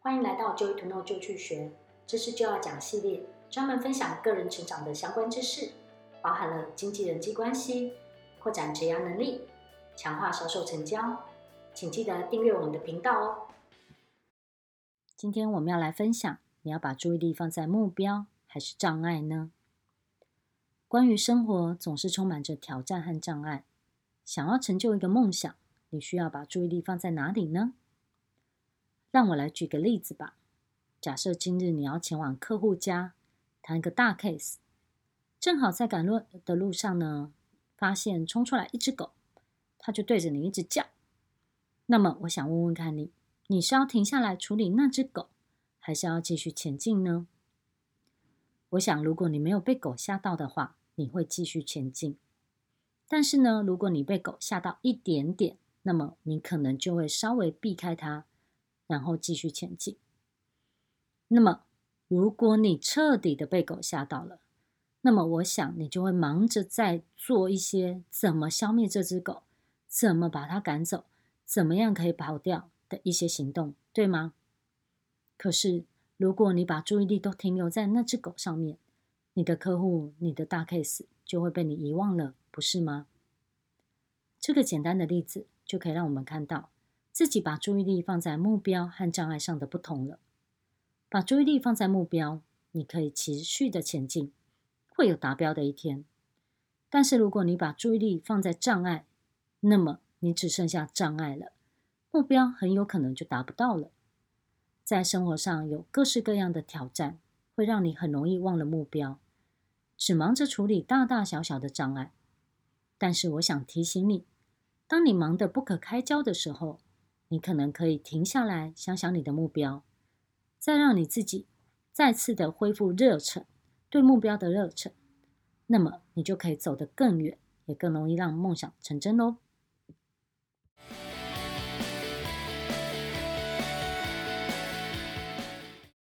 欢迎来到 Joy to Know 就去学，知识就要讲系列，专门分享个人成长的相关知识，包含了经济人际关系、扩展职业能力、强化销售成交，请记得订阅我们的频道哦。今天我们要来分享，你要把注意力放在目标还是障碍呢？关于生活，总是充满着挑战和障碍。想要成就一个梦想，你需要把注意力放在哪里呢？让我来举个例子吧。假设今日你要前往客户家谈一个大 case，正好在赶路的路上呢，发现冲出来一只狗，它就对着你一直叫。那么，我想问问看你，你是要停下来处理那只狗，还是要继续前进呢？我想，如果你没有被狗吓到的话，你会继续前进。但是呢，如果你被狗吓到一点点，那么你可能就会稍微避开它，然后继续前进。那么，如果你彻底的被狗吓到了，那么我想你就会忙着在做一些怎么消灭这只狗、怎么把它赶走、怎么样可以跑掉的一些行动，对吗？可是，如果你把注意力都停留在那只狗上面，你的客户、你的大 case 就会被你遗忘了。不是吗？这个简单的例子就可以让我们看到自己把注意力放在目标和障碍上的不同了。把注意力放在目标，你可以持续的前进，会有达标的一天。但是如果你把注意力放在障碍，那么你只剩下障碍了，目标很有可能就达不到了。在生活上有各式各样的挑战，会让你很容易忘了目标，只忙着处理大大小小的障碍。但是我想提醒你，当你忙得不可开交的时候，你可能可以停下来想想你的目标，再让你自己再次的恢复热忱，对目标的热忱，那么你就可以走得更远，也更容易让梦想成真喽。